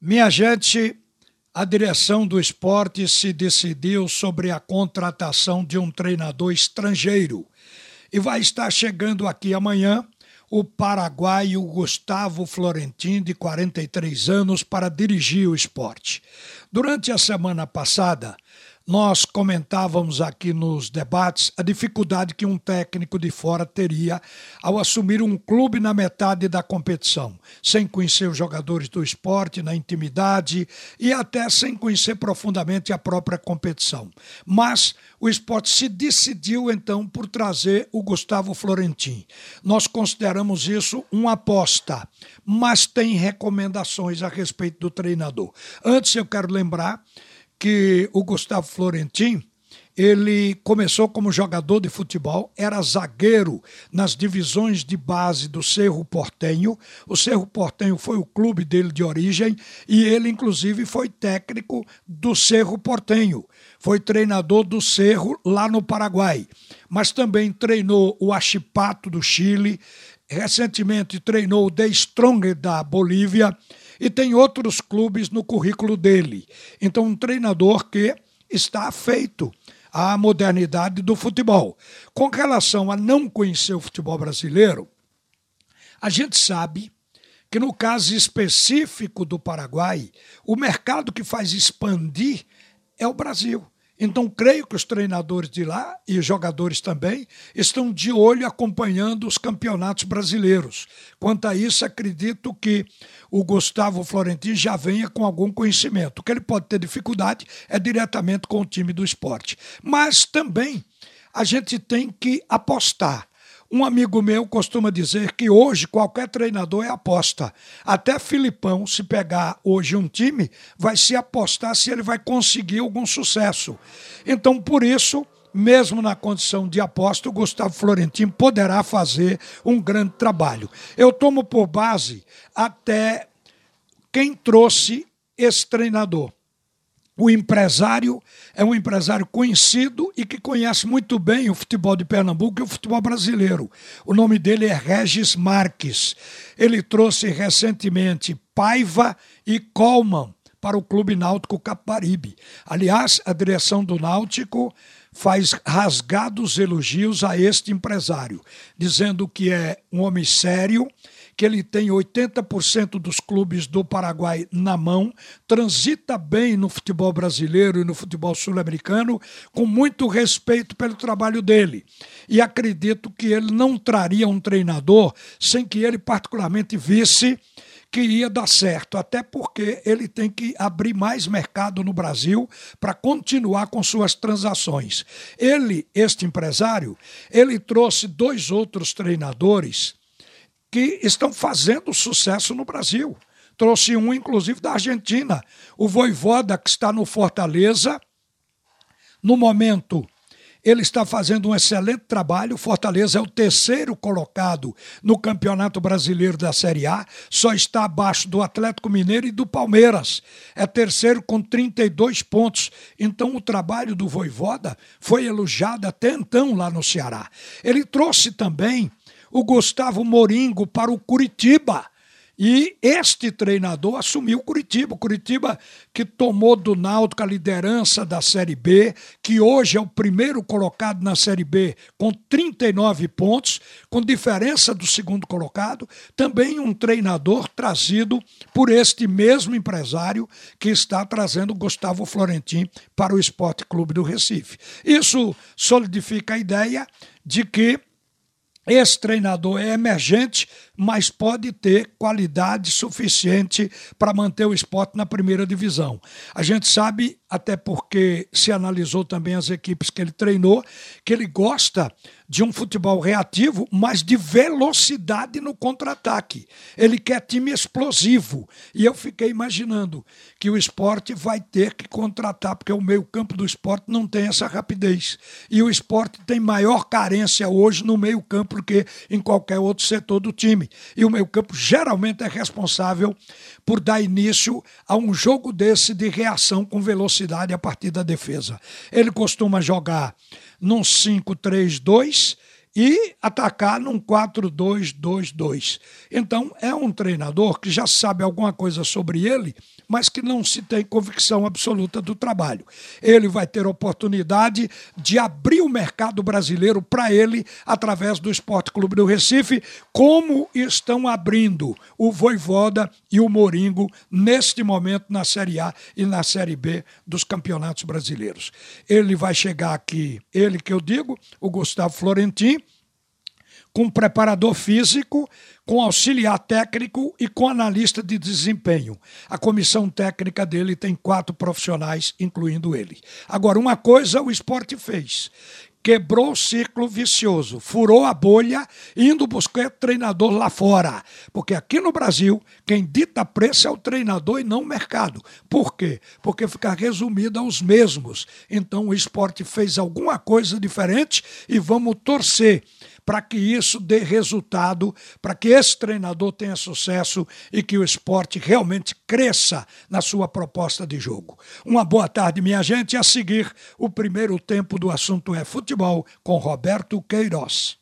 Minha gente, a direção do esporte se decidiu sobre a contratação de um treinador estrangeiro e vai estar chegando aqui amanhã o paraguaio Gustavo Florentin, de 43 anos, para dirigir o esporte. Durante a semana passada, nós comentávamos aqui nos debates a dificuldade que um técnico de fora teria ao assumir um clube na metade da competição, sem conhecer os jogadores do esporte na intimidade e até sem conhecer profundamente a própria competição. Mas o esporte se decidiu então por trazer o Gustavo Florentin. Nós consideramos isso uma aposta, mas tem recomendações a respeito do treinador. Antes eu quero lembrar que o Gustavo Florentin ele começou como jogador de futebol, era zagueiro nas divisões de base do Cerro Portenho. O Cerro Portenho foi o clube dele de origem e ele, inclusive, foi técnico do Cerro Portenho. Foi treinador do Cerro lá no Paraguai, mas também treinou o Achipato do Chile. Recentemente treinou o The Stronger da Bolívia e tem outros clubes no currículo dele. Então, um treinador que está feito à modernidade do futebol. Com relação a não conhecer o futebol brasileiro, a gente sabe que no caso específico do Paraguai, o mercado que faz expandir é o Brasil. Então, creio que os treinadores de lá e jogadores também estão de olho acompanhando os campeonatos brasileiros. Quanto a isso, acredito que o Gustavo Florentino já venha com algum conhecimento. O que ele pode ter dificuldade é diretamente com o time do esporte. Mas também a gente tem que apostar. Um amigo meu costuma dizer que hoje qualquer treinador é aposta. Até Filipão, se pegar hoje um time, vai se apostar se ele vai conseguir algum sucesso. Então, por isso, mesmo na condição de aposta, o Gustavo Florentino poderá fazer um grande trabalho. Eu tomo por base até quem trouxe esse treinador. O empresário é um empresário conhecido e que conhece muito bem o futebol de Pernambuco e o futebol brasileiro. O nome dele é Regis Marques. Ele trouxe recentemente Paiva e Colman para o Clube Náutico Caparibe. Aliás, a direção do Náutico faz rasgados elogios a este empresário, dizendo que é um homem sério que ele tem 80% dos clubes do Paraguai na mão, transita bem no futebol brasileiro e no futebol sul-americano, com muito respeito pelo trabalho dele. E acredito que ele não traria um treinador sem que ele particularmente visse que ia dar certo, até porque ele tem que abrir mais mercado no Brasil para continuar com suas transações. Ele, este empresário, ele trouxe dois outros treinadores que estão fazendo sucesso no Brasil. Trouxe um, inclusive, da Argentina, o Voivoda, que está no Fortaleza. No momento, ele está fazendo um excelente trabalho. Fortaleza é o terceiro colocado no Campeonato Brasileiro da Série A, só está abaixo do Atlético Mineiro e do Palmeiras. É terceiro com 32 pontos. Então, o trabalho do Voivoda foi elogiado até então lá no Ceará. Ele trouxe também o Gustavo Moringo para o Curitiba. E este treinador assumiu Curitiba. Curitiba que tomou do Náutico a liderança da Série B, que hoje é o primeiro colocado na Série B com 39 pontos, com diferença do segundo colocado. Também um treinador trazido por este mesmo empresário que está trazendo Gustavo Florentin para o Esporte Clube do Recife. Isso solidifica a ideia de que esse treinador é emergente, mas pode ter qualidade suficiente para manter o esporte na primeira divisão. A gente sabe, até porque se analisou também as equipes que ele treinou, que ele gosta de um futebol reativo, mas de velocidade no contra-ataque. Ele quer time explosivo. E eu fiquei imaginando que o esporte vai ter que contratar, porque o meio-campo do esporte não tem essa rapidez. E o esporte tem maior carência hoje no meio-campo do que em qualquer outro setor do time. E o meio-campo geralmente é responsável por dar início a um jogo desse de reação com velocidade a partir da defesa. Ele costuma jogar num 5-3-2 e atacar num 4-2-2-2. Então, é um treinador que já sabe alguma coisa sobre ele, mas que não se tem convicção absoluta do trabalho. Ele vai ter oportunidade de abrir o mercado brasileiro para ele através do Esporte Clube do Recife, como estão abrindo o Voivoda e o Moringo neste momento na Série A e na Série B dos campeonatos brasileiros. Ele vai chegar aqui, ele que eu digo, o Gustavo Florentin, com preparador físico, com auxiliar técnico e com analista de desempenho. A comissão técnica dele tem quatro profissionais, incluindo ele. Agora, uma coisa o esporte fez. Quebrou o ciclo vicioso, furou a bolha, indo buscar treinador lá fora. Porque aqui no Brasil, quem dita preço é o treinador e não o mercado. Por quê? Porque fica resumido aos mesmos. Então o esporte fez alguma coisa diferente e vamos torcer para que isso dê resultado, para que esse treinador tenha sucesso e que o esporte realmente cresça na sua proposta de jogo. Uma boa tarde, minha gente. A seguir, o primeiro tempo do assunto é futebol com Roberto Queiroz.